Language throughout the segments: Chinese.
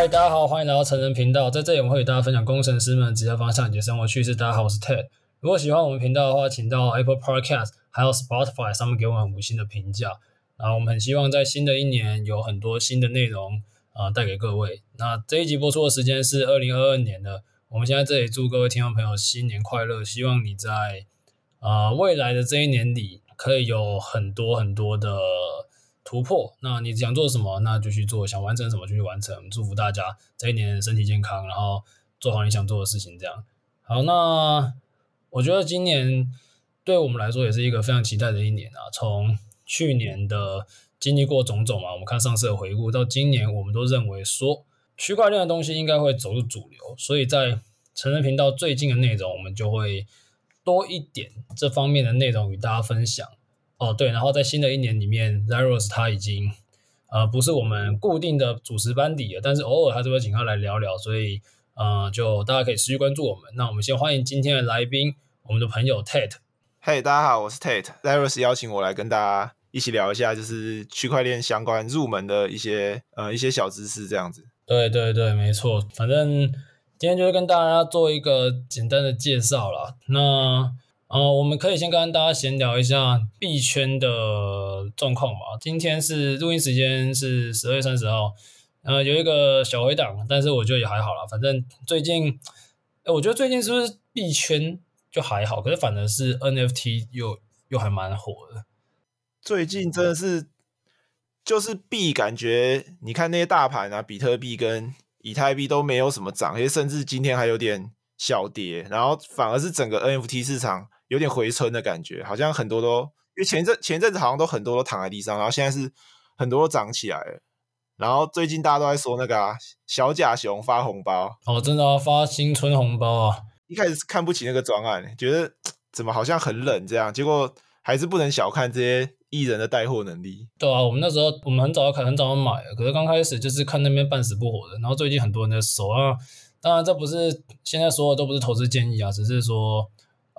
嗨，大家好，欢迎来到成人频道。在这里，我们会与大家分享工程师们职业方向以及生活趣事。大家好，我是 Ted。如果喜欢我们频道的话，请到 Apple Podcast 还有 Spotify 上面给我们五星的评价。然后我们很希望在新的一年有很多新的内容啊、带给各位。那这一集播出的时间是二零二二年的。我们现在这里祝各位听众朋友新年快乐，希望你在啊、未来的这一年里可以有很多很多的。突破，那你想做什么，那就去做；想完成什么就去完成。祝福大家这一年身体健康，然后做好你想做的事情。这样好，那我觉得今年对我们来说也是一个非常期待的一年啊。从去年的经历过种种嘛，我们看上次的回顾，到今年我们都认为说区块链的东西应该会走入主流，所以在成人频道最近的内容，我们就会多一点这方面的内容与大家分享。哦，对，然后在新的一年里面，Zeros 他已经呃不是我们固定的主持班底了，但是偶尔还是会请他来聊聊，所以呃就大家可以持续关注我们。那我们先欢迎今天的来宾，我们的朋友 Tate。嘿，大家好，我是 Tate。Zeros 邀请我来跟大家一起聊一下，就是区块链相关入门的一些呃一些小知识这样子。对对对，没错，反正今天就是跟大家做一个简单的介绍啦。那呃，我们可以先跟大家闲聊一下币圈的状况吧。今天是录音时间是十二月三十号，呃，有一个小回档，但是我觉得也还好啦。反正最近，我觉得最近是不是币圈就还好？可是反而是 NFT 又又还蛮火的。最近真的是，就是币感觉，你看那些大盘啊，比特币跟以太币都没有什么涨，而且甚至今天还有点小跌，然后反而是整个 NFT 市场。有点回春的感觉，好像很多都，因为前阵前阵子好像都很多都躺在地上，然后现在是很多都涨起来了。然后最近大家都在说那个啊，小甲熊发红包哦，真的要发新春红包啊！一开始是看不起那个专案，觉得怎么好像很冷这样，结果还是不能小看这些艺人的带货能力。对啊，我们那时候我们很早就开，很早就买了，可是刚开始就是看那边半死不活的，然后最近很多人在收啊。当然这不是现在说的都不是投资建议啊，只是说。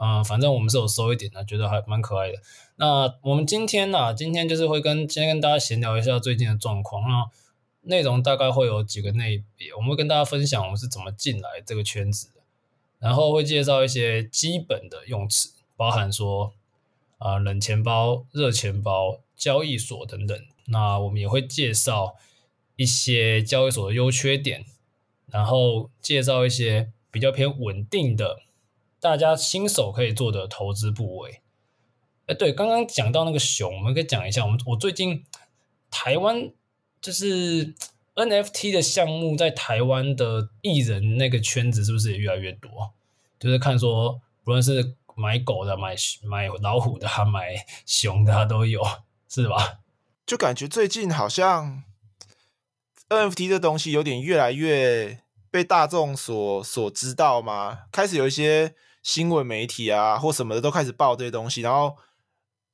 啊、反正我们是有收一点的，觉得还蛮可爱的。那我们今天呢、今天就是会跟今天跟大家闲聊一下最近的状况。那内容大概会有几个类别，我们会跟大家分享我们是怎么进来这个圈子的，然后会介绍一些基本的用词，包含说啊、冷钱包、热钱包、交易所等等。那我们也会介绍一些交易所的优缺点，然后介绍一些比较偏稳定的。大家新手可以做的投资部位，哎，对，刚刚讲到那个熊，我们可以讲一下。我们我最近台湾就是 NFT 的项目，在台湾的艺人那个圈子是不是也越来越多？就是看说，不论是买狗的、买买老虎的、买熊的都有，是吧？就感觉最近好像 NFT 这东西有点越来越被大众所所知道吗？开始有一些。新闻媒体啊，或什么的都开始报这些东西，然后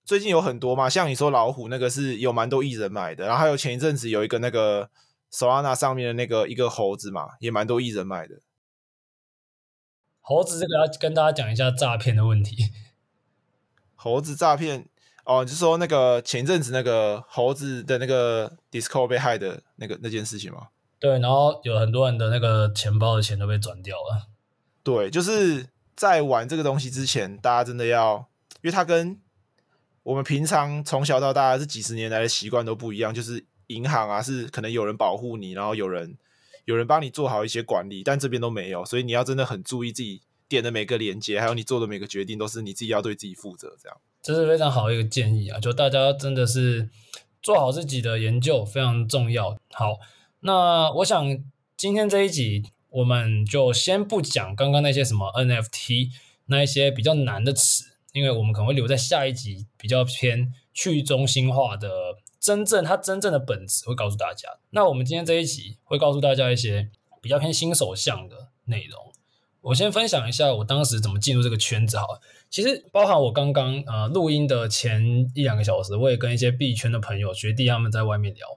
最近有很多嘛，像你说老虎那个是有蛮多艺人买的，然后还有前一阵子有一个那个 Solana 上面的那个一个猴子嘛，也蛮多艺人买的。猴子这个要跟大家讲一下诈骗的问题。猴子诈骗哦，就是说那个前阵子那个猴子的那个 Discord 被害的那个那件事情吗？对，然后有很多人的那个钱包的钱都被转掉了。对，就是。在玩这个东西之前，大家真的要，因为它跟我们平常从小到大这几十年来的习惯都不一样。就是银行啊，是可能有人保护你，然后有人有人帮你做好一些管理，但这边都没有，所以你要真的很注意自己点的每个连接，还有你做的每个决定，都是你自己要对自己负责。这样，这是非常好的一个建议啊！就大家真的是做好自己的研究非常重要。好，那我想今天这一集。我们就先不讲刚刚那些什么 NFT 那一些比较难的词，因为我们可能会留在下一集比较偏去中心化的真正它真正的本质会告诉大家。那我们今天这一集会告诉大家一些比较偏新手向的内容。我先分享一下我当时怎么进入这个圈子好了。其实包含我刚刚呃录音的前一两个小时，我也跟一些币圈的朋友学弟他们在外面聊。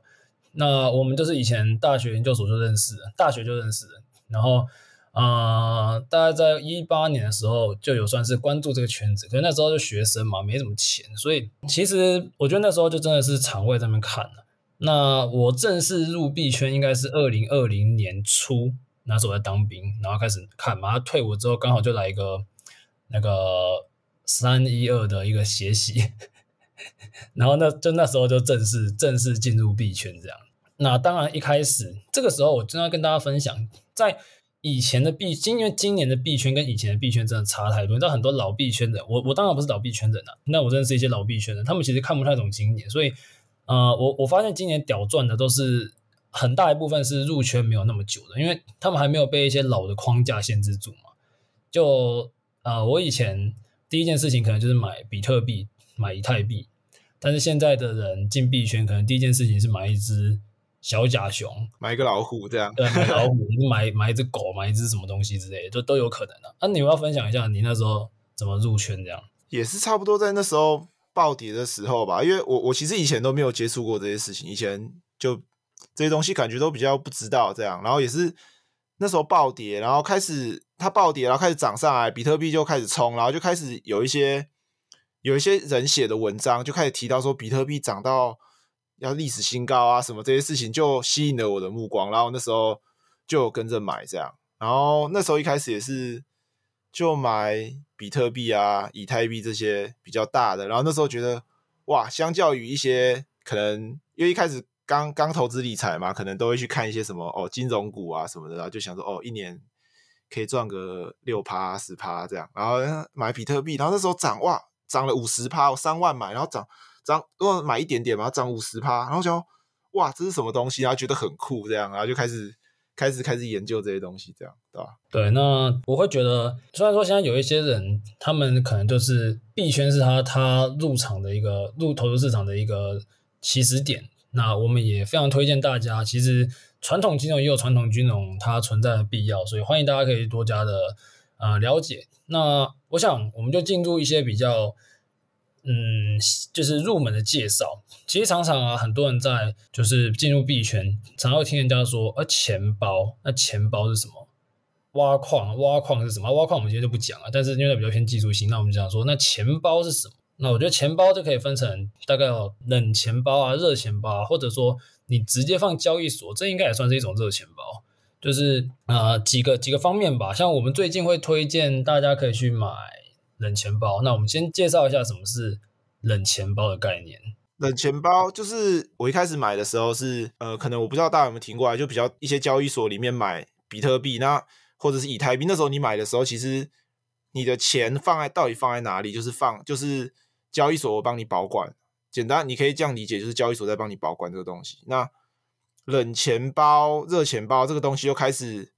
那我们就是以前大学研究所就认识的，大学就认识的。然后，呃，大概在一八年的时候就有算是关注这个圈子，可是那时候就学生嘛，没什么钱，所以其实我觉得那时候就真的是场外在那边看了。那我正式入币圈应该是二零二零年初，那时候我在当兵，然后开始看嘛。退伍之后刚好就来一个那个三一二的一个血洗，然后那就那时候就正式正式进入币圈这样。那当然一开始这个时候我正要跟大家分享，在以前的币，因为今年的币圈跟以前的币圈真的差太多。你知道很多老币圈人，我我当然不是老币圈人啊，那我认识一些老币圈人，他们其实看不太懂今年，所以。呃，我我发现今年屌赚的都是很大一部分是入圈没有那么久的，因为他们还没有被一些老的框架限制住嘛。就呃，我以前第一件事情可能就是买比特币、买以太币，但是现在的人进币圈，可能第一件事情是买一只小甲熊，买一个老虎这样，对，买老虎，买 买一只狗，买一只什么东西之类的，就都有可能的。那、啊、你们要分享一下你那时候怎么入圈这样？也是差不多在那时候。暴跌的时候吧，因为我我其实以前都没有接触过这些事情，以前就这些东西感觉都比较不知道这样，然后也是那时候暴跌，然后开始它暴跌，然后开始涨上来，比特币就开始冲，然后就开始有一些有一些人写的文章就开始提到说比特币涨到要历史新高啊什么这些事情，就吸引了我的目光，然后那时候就跟着买这样，然后那时候一开始也是就买。比特币啊，以太币这些比较大的，然后那时候觉得哇，相较于一些可能，因为一开始刚刚投资理财嘛，可能都会去看一些什么哦，金融股啊什么的，然后就想说哦，一年可以赚个六趴十趴这样，然后买比特币，然后那时候涨哇，涨了五十趴，我三万买，然后涨涨，如果买一点点嘛，涨五十趴，然后就哇，这是什么东西？然后觉得很酷这样，然后就开始。开始开始研究这些东西，这样对吧？对，那我会觉得，虽然说现在有一些人，他们可能就是币圈是他他入场的一个入投资市场的一个起始点。那我们也非常推荐大家，其实传统金融也有传统金融它存在的必要，所以欢迎大家可以多加的呃了解。那我想我们就进入一些比较。嗯，就是入门的介绍。其实常常啊，很多人在就是进入币圈，常会听人家说，呃，钱包。那钱包是什么？挖矿，挖矿是什么？挖矿我们今天就不讲了。但是因为比较偏技术性，那我们讲说，那钱包是什么？那我觉得钱包就可以分成大概有冷钱包啊、热钱包，或者说你直接放交易所，这应该也算是一种热钱包。就是啊、呃，几个几个方面吧。像我们最近会推荐大家可以去买。冷钱包，那我们先介绍一下什么是冷钱包的概念。冷钱包就是我一开始买的时候是，呃，可能我不知道大家有没有听过来，就比较一些交易所里面买比特币，那或者是以太币。那时候你买的时候，其实你的钱放在到底放在哪里？就是放，就是交易所帮你保管。简单，你可以这样理解，就是交易所在帮你保管这个东西。那冷钱包、热钱包这个东西又开始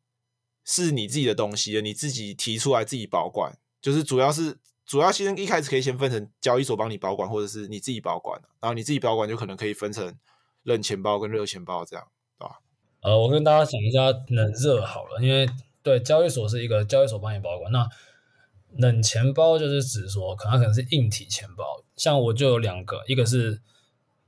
是你自己的东西了，你自己提出来自己保管。就是主要是主要先一开始可以先分成交易所帮你保管，或者是你自己保管，然后你自己保管就可能可以分成冷钱包跟热钱包这样，对吧？呃，我跟大家讲一下冷热好了，因为对交易所是一个交易所帮你保管，那冷钱包就是指说可能可能是硬体钱包，像我就有两个，一个是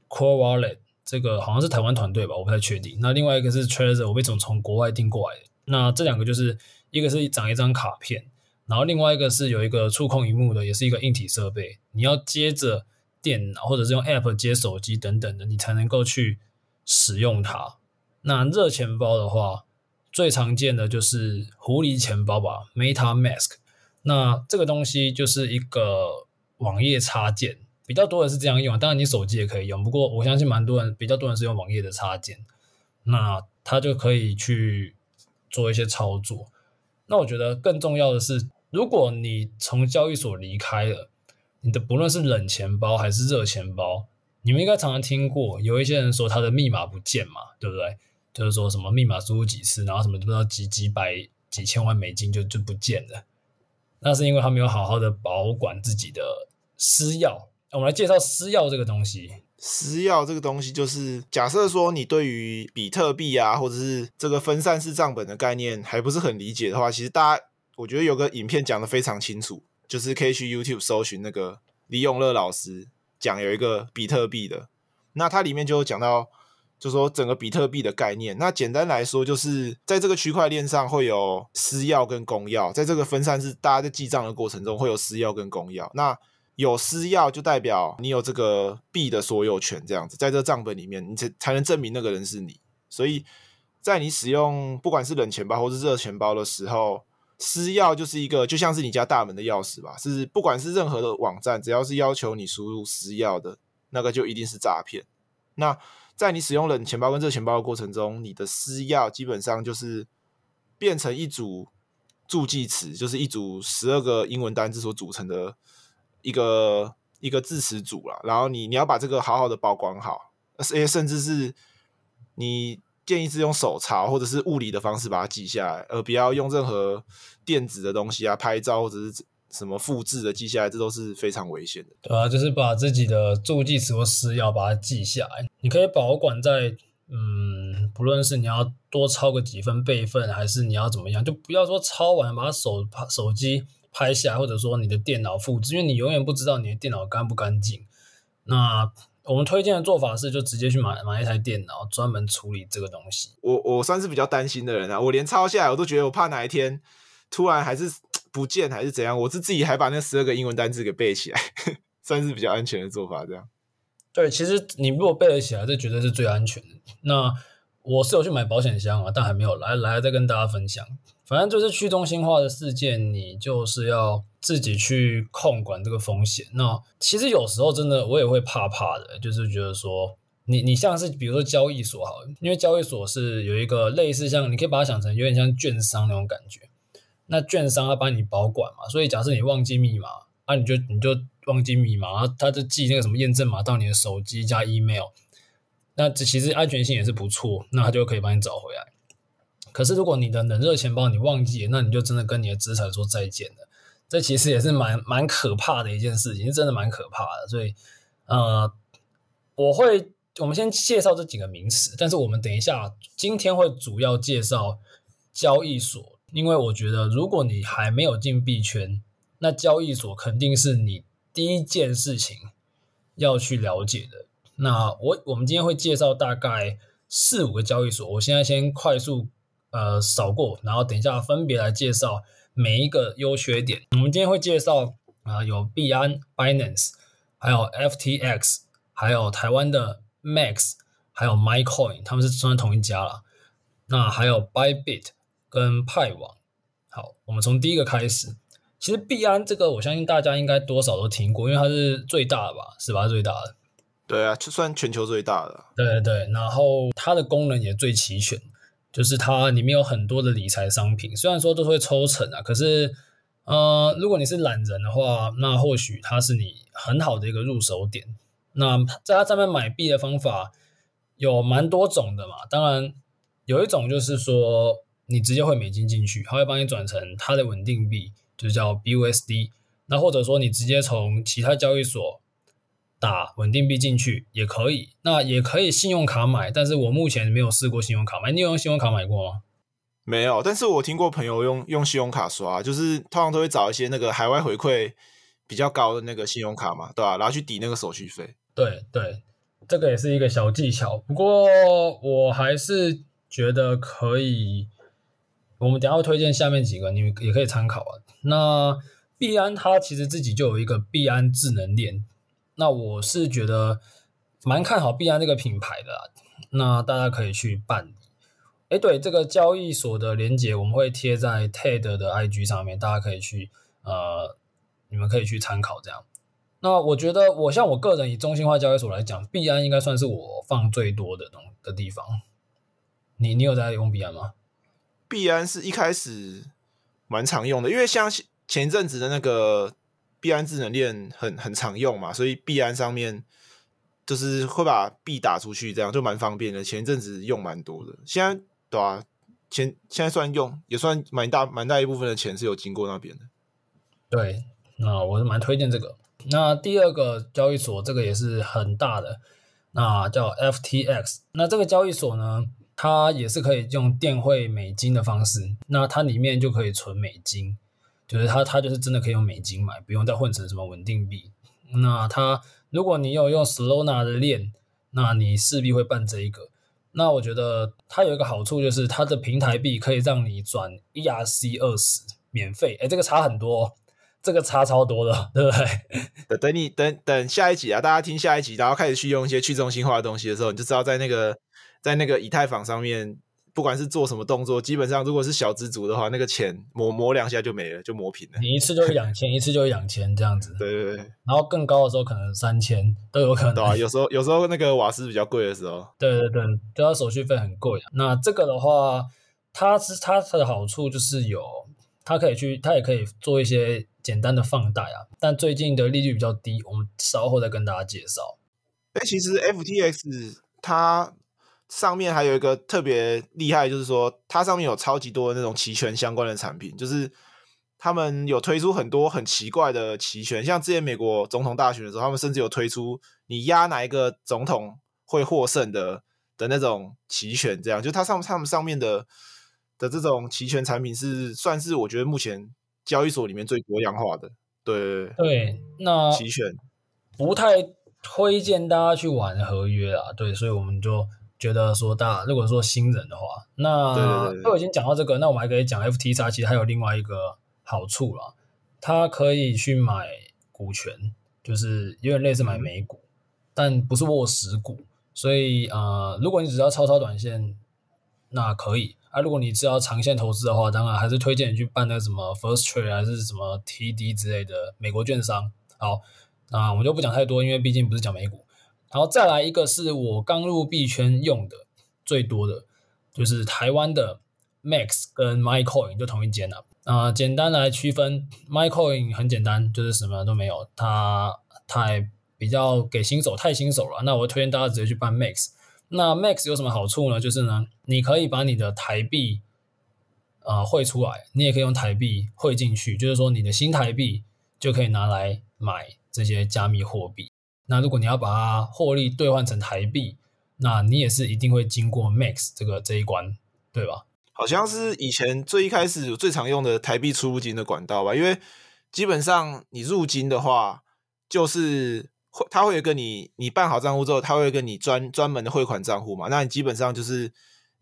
Core Wallet，这个好像是台湾团队吧，我不太确定。那另外一个是 Trezor，我被从从国外订过来的。那这两个就是一个是长一张卡片。然后另外一个是有一个触控荧幕的，也是一个硬体设备，你要接着电脑或者是用 App 接手机等等的，你才能够去使用它。那热钱包的话，最常见的就是狐狸钱包吧，MetaMask。那这个东西就是一个网页插件，比较多人是这样用，当然你手机也可以用，不过我相信蛮多人比较多人是用网页的插件，那它就可以去做一些操作。那我觉得更重要的是，如果你从交易所离开了，你的不论是冷钱包还是热钱包，你们应该常常听过，有一些人说他的密码不见嘛，对不对？就是说什么密码输入几次，然后什么不知道几几百几千万美金就就不见了，那是因为他没有好好的保管自己的私钥。我们来介绍私钥这个东西。私钥这个东西，就是假设说你对于比特币啊，或者是这个分散式账本的概念还不是很理解的话，其实大家我觉得有个影片讲得非常清楚，就是可以去 YouTube 搜寻那个李永乐老师讲有一个比特币的，那它里面就讲到，就说整个比特币的概念。那简单来说，就是在这个区块链上会有私钥跟公钥，在这个分散式大家在记账的过程中会有私钥跟公钥。那有私钥就代表你有这个币的所有权，这样子，在这账本里面，你才才能证明那个人是你。所以在你使用不管是冷钱包或是热钱包的时候，私钥就是一个就像是你家大门的钥匙吧，是不管是任何的网站，只要是要求你输入私钥的，那个就一定是诈骗。那在你使用冷钱包跟热钱包的过程中，你的私钥基本上就是变成一组助记词，就是一组十二个英文单字所组成的一个一个字词组啦。然后你你要把这个好好的保管好，而且甚至是你。建议是用手抄或者是物理的方式把它记下来，而不要用任何电子的东西啊，拍照或者是什么复制的记下来，这都是非常危险的。对啊，就是把自己的助记词或私钥把它记下来，你可以保管在嗯，不论是你要多抄个几分备份，还是你要怎么样，就不要说抄完把手手机拍下来，或者说你的电脑复制，因为你永远不知道你的电脑干不干净。那我们推荐的做法是，就直接去买买一台电脑，专门处理这个东西。我我算是比较担心的人啊，我连抄下来我都觉得我怕哪一天突然还是不见还是怎样，我是自己还把那十二个英文单词给背起来，算是比较安全的做法。这样。对，其实你如果背得起来，这绝对是最安全的。那我是有去买保险箱啊，但还没有来来再跟大家分享。反正就是去中心化的事件，你就是要自己去控管这个风险。那其实有时候真的我也会怕怕的，就是觉得说你你像是比如说交易所好，因为交易所是有一个类似像你可以把它想成有点像券商那种感觉。那券商要帮你保管嘛，所以假设你忘记密码啊，你就你就忘记密码，然后他就寄那个什么验证码到你的手机加 email，那这其实安全性也是不错，那他就可以帮你找回来。可是，如果你的冷热钱包你忘记，那你就真的跟你的资产说再见了。这其实也是蛮蛮可怕的一件事情，是真的蛮可怕的。所以，呃，我会我们先介绍这几个名词，但是我们等一下今天会主要介绍交易所，因为我觉得如果你还没有进币圈，那交易所肯定是你第一件事情要去了解的。那我我们今天会介绍大概四五个交易所，我现在先快速。呃，扫过，然后等一下分别来介绍每一个优缺点。我们今天会介绍啊、有币安 （Binance），还有 FTX，还有台湾的 Max，还有 MyCoin，他们是算同一家了。那还有 Bybit 跟派网。好，我们从第一个开始。其实币安这个，我相信大家应该多少都听过，因为它是最大的吧，是吧？最大的。对啊，就算全球最大的。对对对，然后它的功能也最齐全。就是它里面有很多的理财商品，虽然说都会抽成啊，可是，呃，如果你是懒人的话，那或许它是你很好的一个入手点。那在它上面买币的方法有蛮多种的嘛，当然有一种就是说你直接汇美金进去，它会帮你转成它的稳定币，就叫 BUSD。那或者说你直接从其他交易所。打稳定币进去也可以，那也可以信用卡买，但是我目前没有试过信用卡买。你有用信用卡买过吗？没有，但是我听过朋友用用信用卡刷，就是通常都会找一些那个海外回馈比较高的那个信用卡嘛，对吧？然后去抵那个手续费。对对，这个也是一个小技巧。不过我还是觉得可以，我们等下会推荐下面几个，你们也可以参考啊。那币安它其实自己就有一个币安智能链。那我是觉得蛮看好币安这个品牌的，那大家可以去办理。诶，对，这个交易所的连接我们会贴在 TED 的 IG 上面，大家可以去呃，你们可以去参考这样。那我觉得我像我个人以中心化交易所来讲，币安应该算是我放最多的东的地方。你你有在用币安吗？币安是一开始蛮常用的，因为像前一阵子的那个。币安智能链很很常用嘛，所以币安上面就是会把币打出去，这样就蛮方便的。前一阵子用蛮多的，现在对啊，前现在算用也算蛮大蛮大一部分的钱是有经过那边的。对，那我是蛮推荐这个。那第二个交易所，这个也是很大的，那叫 FTX。那这个交易所呢，它也是可以用电汇美金的方式，那它里面就可以存美金。就是它，它就是真的可以用美金买，不用再换成什么稳定币。那它，如果你有用 Solana 的链，那你势必会办这一个。那我觉得它有一个好处，就是它的平台币可以让你转 ERC 二十免费。诶，这个差很多，这个差超多的，对不对？等等你等等下一集啊，大家听下一集，然后开始去用一些去中心化的东西的时候，你就知道在那个在那个以太坊上面，不管是做什么动作，基本上如果是小资族的话，那个钱磨磨两下就没了，就磨平了。你一次就一两千，一次就一两千这样子。对对对。然后更高的时候可能三千都有可能。对啊，有时候有时候那个瓦斯比较贵的时候。对对对，都要手续费很贵。那这个的话，它是它的好处就是有，它可以去，它也可以做一些。简单的放贷啊，但最近的利率比较低，我们稍后再跟大家介绍。哎，其实 FTX 它上面还有一个特别厉害，就是说它上面有超级多的那种期权相关的产品，就是他们有推出很多很奇怪的期权，像之前美国总统大选的时候，他们甚至有推出你压哪一个总统会获胜的的那种期权，这样。就它上他们上面的的这种期权产品是算是我觉得目前。交易所里面最多样化的，对对，那期权。不太推荐大家去玩合约啊，对，所以我们就觉得说，大家如果说新人的话，那都已经讲到这个，那我们还可以讲 FTX，其实还有另外一个好处啦，它可以去买股权，就是有点类似买美股，嗯、但不是握实股，所以呃，如果你只要超超短线，那可以。啊，如果你是要长线投资的话，当然还是推荐你去办那个什么 First Trade 还是什么 TD 之类的美国券商。好，那我们就不讲太多，因为毕竟不是讲美股。然后再来一个是我刚入币圈用的最多的，就是台湾的 Max 跟 MyCoin 就同一间了。啊、简单来区分，MyCoin 很简单，就是什么都没有，它太比较给新手，太新手了。那我推荐大家直接去办 Max。那 Max 有什么好处呢？就是呢，你可以把你的台币啊汇出来，你也可以用台币汇进去，就是说你的新台币就可以拿来买这些加密货币。那如果你要把它获利兑换成台币，那你也是一定会经过 Max 这个这一关，对吧？好像是以前最一开始最常用的台币出入金的管道吧，因为基本上你入金的话就是。会，他会跟你，你办好账户之后，他会跟你专专门的汇款账户嘛？那你基本上就是，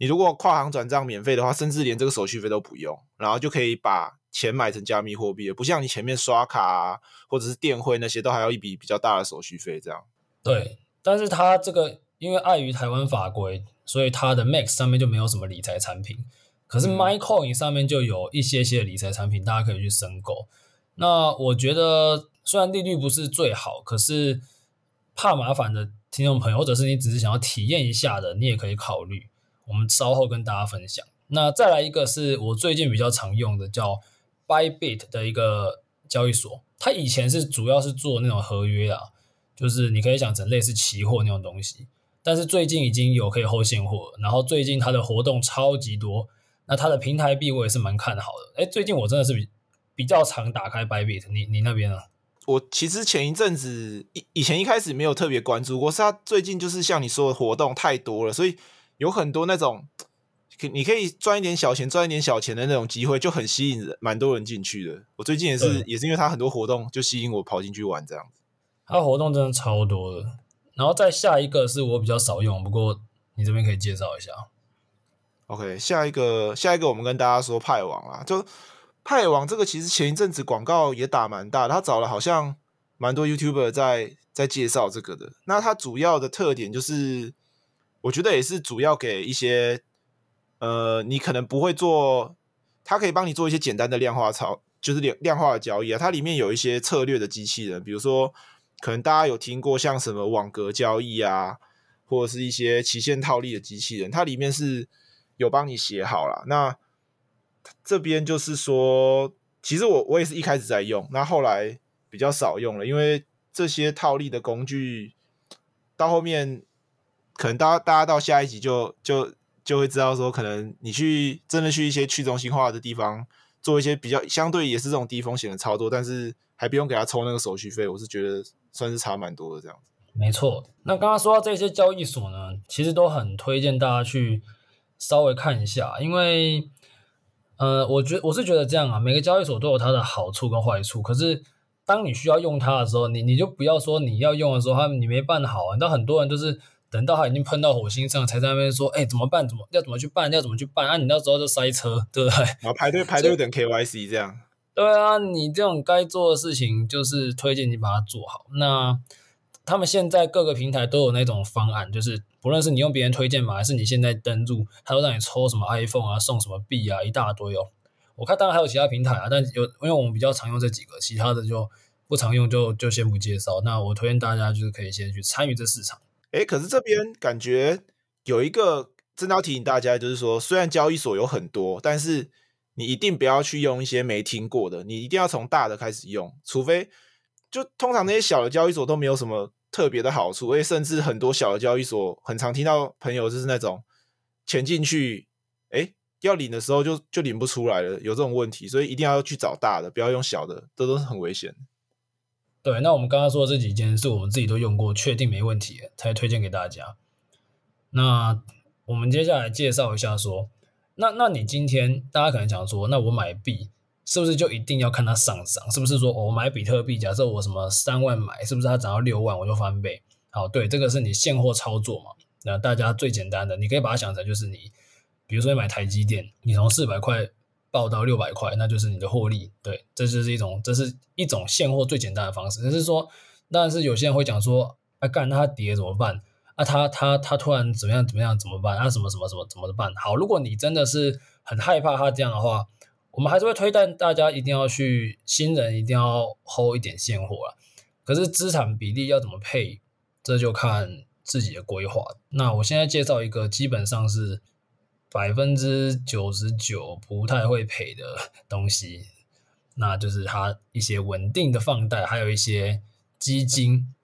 你如果跨行转账免费的话，甚至连这个手续费都不用，然后就可以把钱买成加密货币了。不像你前面刷卡啊，或者是电汇那些，都还要一笔比较大的手续费这样。对，但是它这个因为碍于台湾法规，所以它的 Max 上面就没有什么理财产品。可是 MyCoin 上面就有一些些理财产品，大家可以去申购。那我觉得。虽然利率不是最好，可是怕麻烦的听众朋友，或者是你只是想要体验一下的，你也可以考虑。我们稍后跟大家分享。那再来一个是我最近比较常用的，叫 Bybit 的一个交易所。它以前是主要是做那种合约啊，就是你可以想成类似期货那种东西。但是最近已经有可以 hold 现货，然后最近它的活动超级多。那它的平台币我也是蛮看好的。诶，最近我真的是比比较常打开 Bybit，你你那边呢？我其实前一阵子以以前一开始没有特别关注过，是它最近就是像你说的活动太多了，所以有很多那种可你可以赚一点小钱、赚一点小钱的那种机会，就很吸引人，蛮多人进去的。我最近也是也是因为他很多活动，就吸引我跑进去玩这样子。他活动真的超多的，然后再下一个是我比较少用，不过你这边可以介绍一下。OK，下一个下一个我们跟大家说派网啊，就。派网这个其实前一阵子广告也打蛮大的，他找了好像蛮多 YouTuber 在在介绍这个的。那它主要的特点就是，我觉得也是主要给一些呃，你可能不会做，它可以帮你做一些简单的量化操，就是量量化的交易啊。它里面有一些策略的机器人，比如说可能大家有听过像什么网格交易啊，或者是一些期限套利的机器人，它里面是有帮你写好了。那这边就是说，其实我我也是一开始在用，那后来比较少用了，因为这些套利的工具到后面，可能大家大家到下一集就就就会知道说，可能你去真的去一些去中心化的地方做一些比较相对也是这种低风险的操作，但是还不用给他抽那个手续费，我是觉得算是差蛮多的这样子。没错，那刚刚说到这些交易所呢，其实都很推荐大家去稍微看一下，因为。呃，我觉我是觉得这样啊，每个交易所都有它的好处跟坏处。可是当你需要用它的时候，你你就不要说你要用的时候，他你没办好啊。那很多人都是等到他已经喷到火星上，才在那边说，哎，怎么办？怎么要怎么去办？要怎么去办？啊，你那时候就塞车，对不对？然后排队排队等 KYC 这样。对啊，你这种该做的事情就是推荐你把它做好。那他们现在各个平台都有那种方案，就是不论是你用别人推荐码，还是你现在登录，他都让你抽什么 iPhone 啊，送什么币啊，一大堆哦。我看当然还有其他平台啊，但有因为我们比较常用这几个，其他的就不常用就，就就先不介绍。那我推荐大家就是可以先去参与这市场。诶，可是这边感觉有一个真的要提醒大家，就是说虽然交易所有很多，但是。你一定不要去用一些没听过的，你一定要从大的开始用，除非就通常那些小的交易所都没有什么特别的好处，因为甚至很多小的交易所很常听到朋友就是那种钱进去，哎，要领的时候就就领不出来了，有这种问题，所以一定要去找大的，不要用小的，这都是很危险。对，那我们刚刚说的这几间是我们自己都用过，确定没问题才推荐给大家。那我们接下来介绍一下说。那那你今天大家可能讲说，那我买币是不是就一定要看它上涨？是不是说我买比特币，假设我什么三万买，是不是它涨到六万我就翻倍？好，对，这个是你现货操作嘛？那大家最简单的，你可以把它想成就是你，比如说你买台积电，你从四百块报到六百块，那就是你的获利。对，这就是一种，这是一种现货最简单的方式。就是说，当然是有些人会讲说，啊，干它跌怎么办？啊，他他他突然怎么样怎么样怎么办？啊，什么什么什么怎么办？好，如果你真的是很害怕他这样的话，我们还是会推荐大家一定要去新人一定要 hold 一点现货啊。可是资产比例要怎么配，这就看自己的规划。那我现在介绍一个基本上是百分之九十九不太会赔的东西，那就是它一些稳定的放贷，还有一些基金。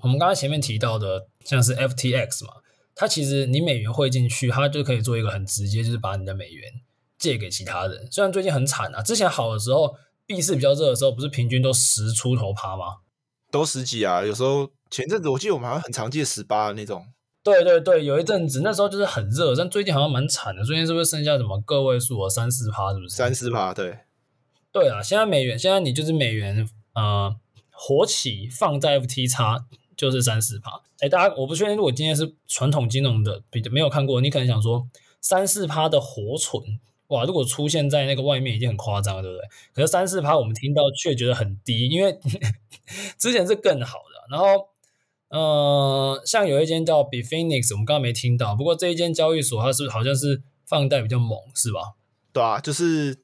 我们刚才前面提到的。像是 FTX 嘛，它其实你美元汇进去，它就可以做一个很直接，就是把你的美元借给其他人。虽然最近很惨啊，之前好的时候，币市比较热的时候，不是平均都十出头趴吗？都十几啊，有时候前阵子我记得我们好像很常借十八那种。对对对，有一阵子那时候就是很热，但最近好像蛮惨的。最近是不是剩下什么个位数啊，三四趴是不是？三四趴，对。对啊，现在美元，现在你就是美元，呃，活期放在 FTX。就是三四趴，哎，大家我不确定，如果今天是传统金融的，比没有看过，你可能想说三四趴的活存，哇，如果出现在那个外面已经很夸张了，对不对？可是三四趴我们听到却觉得很低，因为 之前是更好的。然后，呃，像有一间叫 Bifinix，我们刚刚没听到，不过这一间交易所它是好像是放贷比较猛，是吧？对啊，就是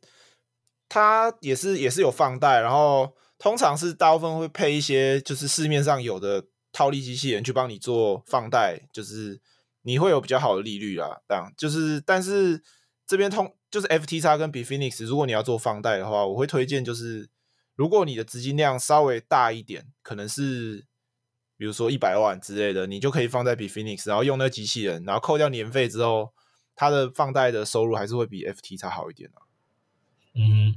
它也是也是有放贷，然后通常是大部分会配一些就是市面上有的。套利机器人去帮你做放贷，就是你会有比较好的利率啊。这样就是，但是这边通就是 FTX 跟 Bifinix，如果你要做放贷的话，我会推荐就是，如果你的资金量稍微大一点，可能是比如说一百万之类的，你就可以放在 Bitfinex，然后用那个机器人，然后扣掉年费之后，它的放贷的收入还是会比 FT 差好一点啊。嗯，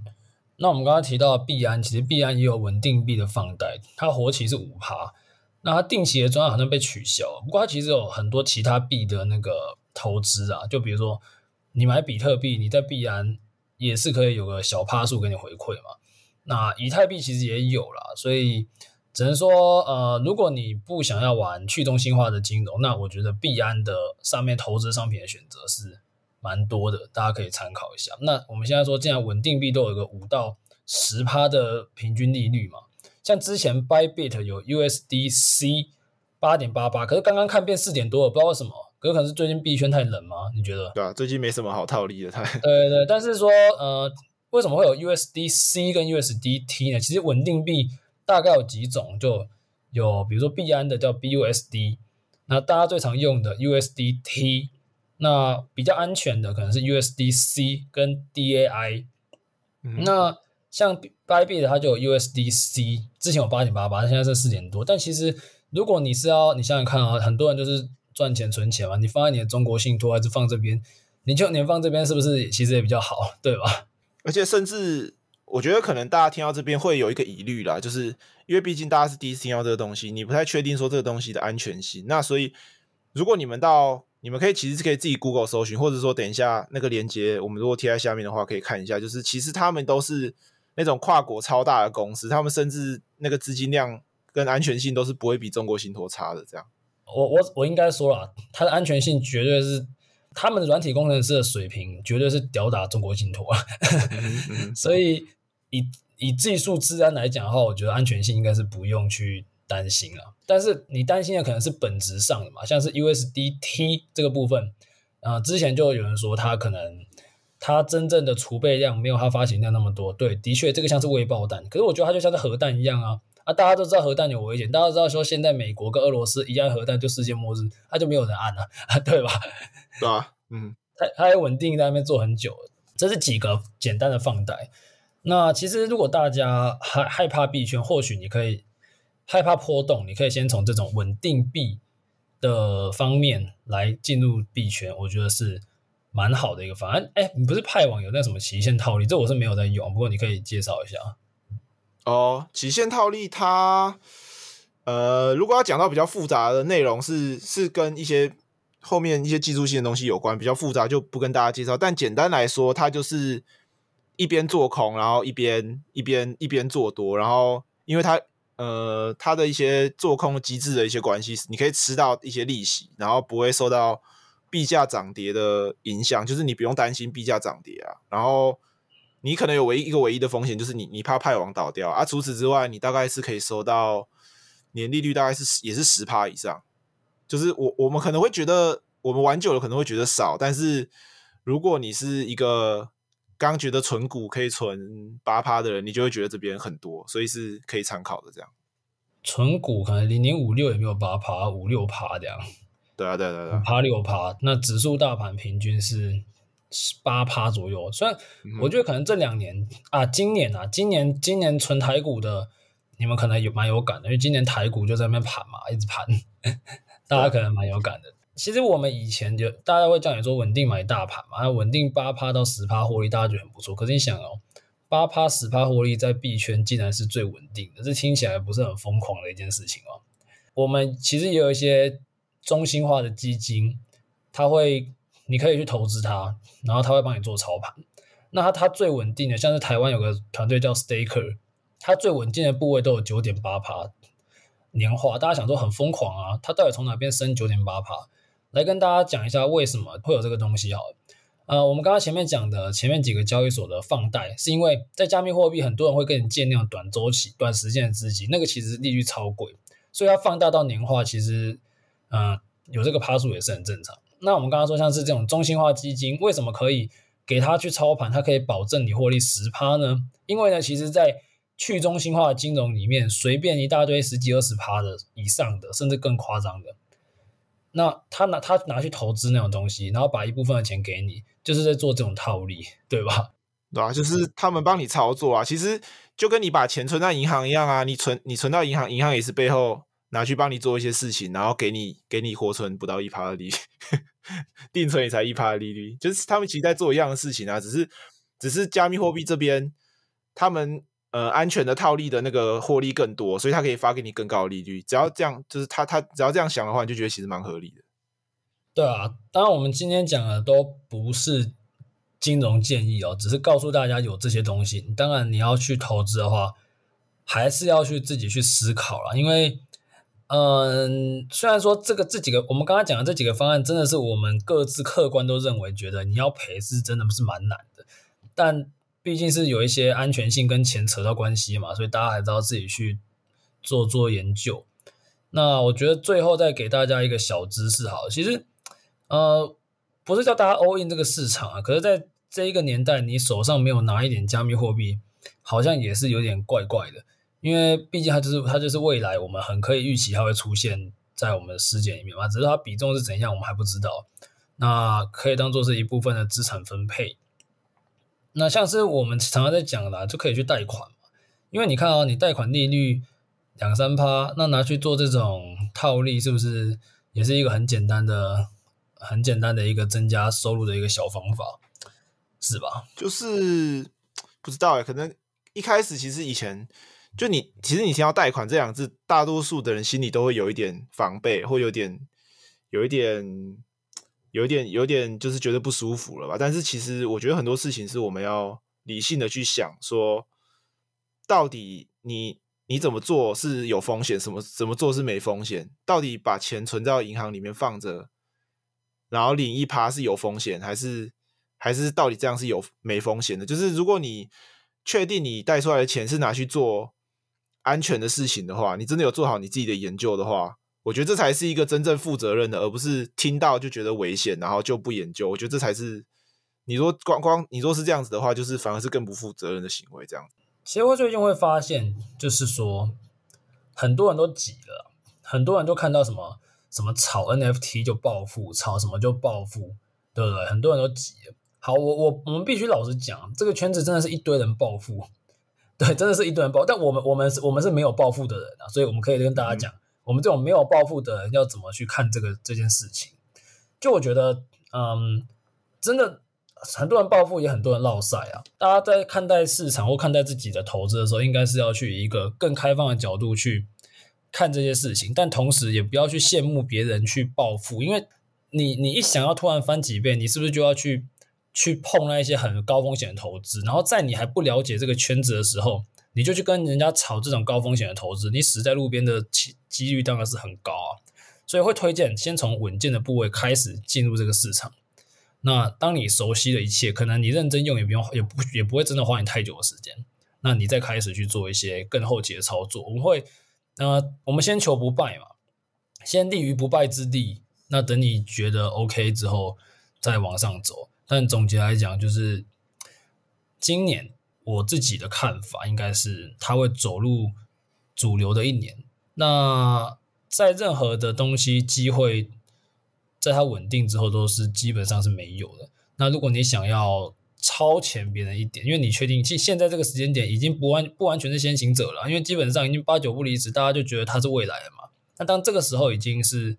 那我们刚刚提到币安，其实币安也有稳定币的放贷，它活期是五趴。那它定期的专案好像被取消，不过它其实有很多其他币的那个投资啊，就比如说你买比特币，你在币安也是可以有个小趴数给你回馈嘛。那以太币其实也有啦，所以只能说，呃，如果你不想要玩去中心化的金融，那我觉得币安的上面投资商品的选择是蛮多的，大家可以参考一下。那我们现在说，既然稳定币都有一个五到十趴的平均利率嘛。像之前 Bybit 有 USDC 八点八八，可是刚刚看变四点多了，不知道为什么，可能是最近币圈太冷吗？你觉得？对啊，最近没什么好套利的，太。对对对，但是说呃，为什么会有 USDC 跟 USDT 呢？其实稳定币大概有几种，就有比如说币安的叫 BUSD，那大家最常用的 USDT，那比较安全的可能是 USDC 跟 DAI，、嗯、那。像 Bybit 它就有 USDC，之前有八点八八，现在是四点多。但其实如果你是要，你想想看啊，很多人就是赚钱存钱嘛，你放在你的中国信托还是放这边，你就你放这边是不是其实也比较好，对吧？而且甚至我觉得可能大家听到这边会有一个疑虑啦，就是因为毕竟大家是第一次听到这个东西，你不太确定说这个东西的安全性。那所以如果你们到你们可以其实是可以自己 Google 搜寻，或者说等一下那个链接，我们如果贴在下面的话，可以看一下，就是其实他们都是。那种跨国超大的公司，他们甚至那个资金量跟安全性都是不会比中国信托差的。这样，我我我应该说了，它的安全性绝对是他们的软体工程师的水平绝对是吊打中国信托 啊。所以以以技术治安来讲的话，我觉得安全性应该是不用去担心了。但是你担心的可能是本质上的嘛，像是 USDT 这个部分，啊、呃，之前就有人说它可能它真正的储备量没有它发行量那么多。对，的确这个像是未爆弹，可是我觉得它就像是核弹一样啊。啊，大家都知道核弹有危险，大家都知道说现在美国跟俄罗斯一按核弹就世界末日，它就没有人按了，对吧？对啊，嗯，它它还稳定在那边做很久，这是几个简单的放贷。那其实如果大家害害怕币圈，或许你可以害怕波动，你可以先从这种稳定币的方面来进入币圈，我觉得是蛮好的一个方案。哎，你不是派网有那什么期限套利，这我是没有在用，不过你可以介绍一下。哦，期限套利它，呃，如果要讲到比较复杂的内容，是是跟一些后面一些技术性的东西有关，比较复杂就不跟大家介绍。但简单来说，它就是一边做空，然后一边一边一边做多，然后因为它呃它的一些做空机制的一些关系，你可以吃到一些利息，然后不会受到币价涨跌的影响，就是你不用担心币价涨跌啊，然后。你可能有唯一一个唯一的风险，就是你你怕派网倒掉啊。除此之外，你大概是可以收到年利率大概是也是十趴以上。就是我我们可能会觉得我们玩久了可能会觉得少，但是如果你是一个刚觉得存股可以存八趴的人，你就会觉得这边很多，所以是可以参考的。这样存股可能零零五六也没有八趴，五六趴这样。对啊，对啊，对啊，五趴六趴，那指数大盘平均是。八趴左右，虽然我觉得可能这两年、嗯、啊，今年啊，今年今年存台股的，你们可能有蛮有感的，因为今年台股就在那边盘嘛，一直盘，大家可能蛮有感的。其实我们以前就大家会叫你说稳定买大盘嘛，稳定八趴到十趴获利，大家觉得很不错。可是你想哦，八趴十趴获利在币圈竟然是最稳定的，这听起来不是很疯狂的一件事情哦。我们其实也有一些中心化的基金，它会。你可以去投资它，然后它会帮你做操盘。那它它最稳定的，像是台湾有个团队叫 Staker，它最稳定的部位都有九点八趴年化。大家想说很疯狂啊，它到底从哪边升九点八趴？来跟大家讲一下为什么会有这个东西好了。呃，我们刚刚前面讲的前面几个交易所的放贷，是因为在加密货币，很多人会跟你借那种短周期、短时间的资金，那个其实利率超贵，所以它放大到年化，其实嗯、有这个趴数也是很正常。那我们刚刚说，像是这种中心化基金，为什么可以给他去操盘？它可以保证你获利十趴呢？因为呢，其实，在去中心化的金融里面，随便一大堆十几二十趴的以上的，甚至更夸张的，那他拿他拿去投资那种东西，然后把一部分的钱给你，就是在做这种套利，对吧？对啊，就是他们帮你操作啊。其实就跟你把钱存在银行一样啊，你存你存到银行，银行也是背后。拿去帮你做一些事情，然后给你给你活存不到一趴的利率，定存也才一趴的利率，就是他们其实在做一样的事情啊，只是只是加密货币这边他们呃安全的套利的那个获利更多，所以他可以发给你更高的利率。只要这样，就是他他只要这样想的话，你就觉得其实蛮合理的。对啊，当然我们今天讲的都不是金融建议哦，只是告诉大家有这些东西。当然你要去投资的话，还是要去自己去思考了，因为。嗯，虽然说这个这几个我们刚刚讲的这几个方案真的是我们各自客观都认为觉得你要赔是真的不是蛮难的，但毕竟是有一些安全性跟钱扯到关系嘛，所以大家还是要自己去做做研究。那我觉得最后再给大家一个小知识好，其实呃不是叫大家 all in 这个市场啊，可是在这一个年代，你手上没有拿一点加密货币，好像也是有点怪怪的。因为毕竟它就是它就是未来，我们很可以预期它会出现在我们的世界里面嘛，只是它比重是怎样，我们还不知道。那可以当做是一部分的资产分配。那像是我们常常在讲的，就可以去贷款嘛，因为你看啊，你贷款利率两三趴，那拿去做这种套利，是不是也是一个很简单的、很简单的一个增加收入的一个小方法，是吧？就是不知道哎，可能一开始其实以前。就你，其实你听到贷款这两字，大多数的人心里都会有一点防备，或有点、有一点、有点、有点，就是觉得不舒服了吧？但是其实我觉得很多事情是我们要理性的去想，说到底你你怎么做是有风险，什么怎么做是没风险？到底把钱存在银行里面放着，然后领一趴是有风险，还是还是到底这样是有没风险的？就是如果你。确定你带出来的钱是拿去做安全的事情的话，你真的有做好你自己的研究的话，我觉得这才是一个真正负责任的，而不是听到就觉得危险，然后就不研究。我觉得这才是你说光光你说是这样子的话，就是反而是更不负责任的行为。这样，协会最近会发现，就是说很多人都急了，很多人都看到什么什么炒 NFT 就暴富，炒什么就暴富，对不对？很多人都急了。好，我我我们必须老实讲，这个圈子真的是一堆人暴富，对，真的是一堆人暴。但我们我们是我们是没有暴富的人啊，所以我们可以跟大家讲，我们这种没有暴富的人要怎么去看这个这件事情。就我觉得，嗯，真的很多人暴富，也很多人落赛啊。大家在看待市场或看待自己的投资的时候，应该是要去一个更开放的角度去看这些事情，但同时也不要去羡慕别人去暴富，因为你你一想要突然翻几倍，你是不是就要去？去碰那一些很高风险的投资，然后在你还不了解这个圈子的时候，你就去跟人家炒这种高风险的投资，你死在路边的几几率当然是很高啊。所以会推荐先从稳健的部位开始进入这个市场。那当你熟悉了一切，可能你认真用也不用，也不也不会真的花你太久的时间。那你再开始去做一些更后期的操作。我们会，呃，我们先求不败嘛，先立于不败之地。那等你觉得 OK 之后，再往上走。但总结来讲，就是今年我自己的看法应该是，它会走入主流的一年。那在任何的东西机会，在它稳定之后，都是基本上是没有的。那如果你想要超前别人一点，因为你确定，其实现在这个时间点已经不完不完全是先行者了，因为基本上已经八九不离十，大家就觉得它是未来了嘛。那当这个时候已经是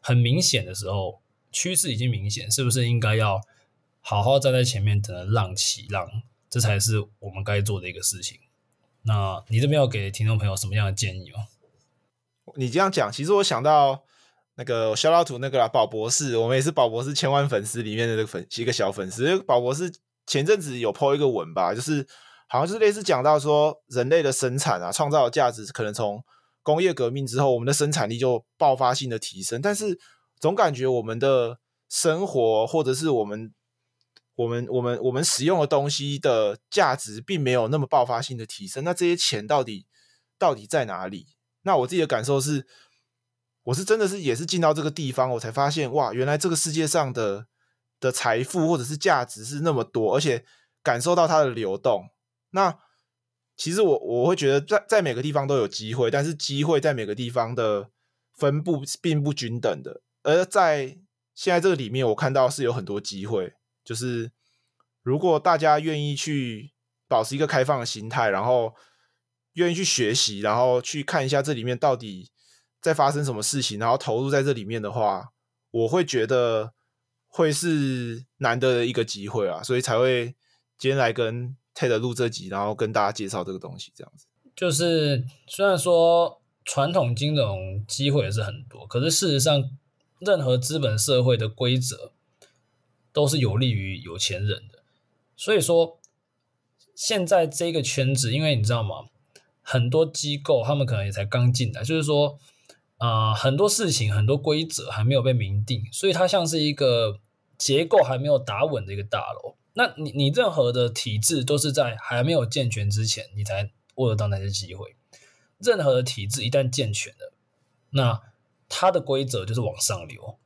很明显的时候，趋势已经明显，是不是应该要？好好站在前面，等着浪起浪，这才是我们该做的一个事情。那你这边要给听众朋友什么样的建议吗？你这样讲，其实我想到那个 shout out to 那个啦，宝博士，我们也是宝博士千万粉丝里面的这个粉一个小粉丝。宝博士前阵子有 po 一个文吧，就是好像就是类似讲到说，人类的生产啊，创造的价值可能从工业革命之后，我们的生产力就爆发性的提升，但是总感觉我们的生活或者是我们我们我们我们使用的东西的价值并没有那么爆发性的提升，那这些钱到底到底在哪里？那我自己的感受是，我是真的是也是进到这个地方，我才发现哇，原来这个世界上的的财富或者是价值是那么多，而且感受到它的流动。那其实我我会觉得在在每个地方都有机会，但是机会在每个地方的分布并不均等的。而在现在这个里面，我看到是有很多机会。就是如果大家愿意去保持一个开放的心态，然后愿意去学习，然后去看一下这里面到底在发生什么事情，然后投入在这里面的话，我会觉得会是难得的一个机会啊，所以才会今天来跟 Ted 录这集，然后跟大家介绍这个东西，这样子。就是虽然说传统金融机会也是很多，可是事实上，任何资本社会的规则。都是有利于有钱人的，所以说现在这个圈子，因为你知道吗？很多机构他们可能也才刚进来，就是说，啊、很多事情很多规则还没有被明定，所以它像是一个结构还没有打稳的一个大楼。那你你任何的体制都是在还没有健全之前，你才握得到那些机会。任何的体制一旦健全了，那它的规则就是往上流。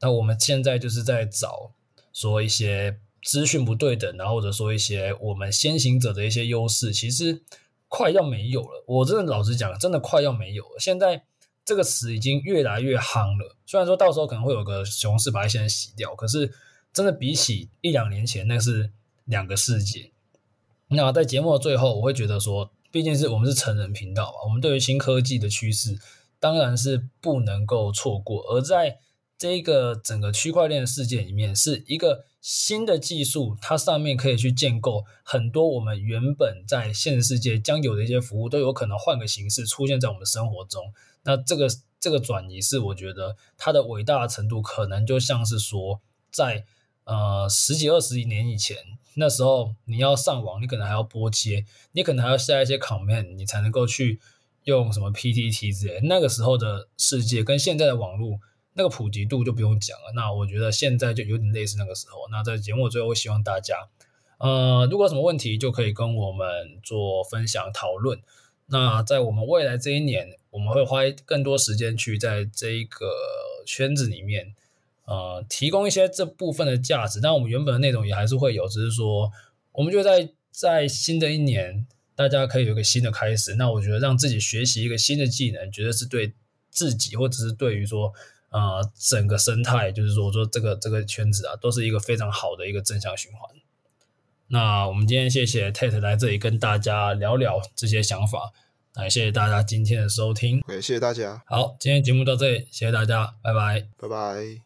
那我们现在就是在找。说一些资讯不对等，然后或者说一些我们先行者的一些优势，其实快要没有了。我真的老实讲，真的快要没有了。现在这个词已经越来越夯了。虽然说到时候可能会有个熊市把一些人洗掉，可是真的比起一两年前，那是两个世界。那在节目的最后，我会觉得说，毕竟是我们是成人频道嘛，我们对于新科技的趋势当然是不能够错过，而在。这个整个区块链的世界里面，是一个新的技术，它上面可以去建构很多我们原本在现实世界将有的一些服务，都有可能换个形式出现在我们生活中。那这个这个转移是我觉得它的伟大的程度，可能就像是说在，呃十几二十几年以前，那时候你要上网，你可能还要拨接，你可能还要下一些 command，你才能够去用什么 PTT 之类。那个时候的世界跟现在的网络。那个普及度就不用讲了。那我觉得现在就有点类似那个时候。那在节目最后，希望大家，呃，如果有什么问题，就可以跟我们做分享讨论。那在我们未来这一年，我们会花更多时间去在这一个圈子里面，呃，提供一些这部分的价值。但我们原本的内容也还是会有，只是说，我们就在在新的一年，大家可以有一个新的开始。那我觉得让自己学习一个新的技能，觉得是对自己，或者是对于说，呃，整个生态，就是说，我说这个这个圈子啊，都是一个非常好的一个正向循环。那我们今天谢谢 Tate 来这里跟大家聊聊这些想法，感谢谢大家今天的收听，也，谢谢大家。好，今天节目到这里，谢谢大家，拜拜，拜拜。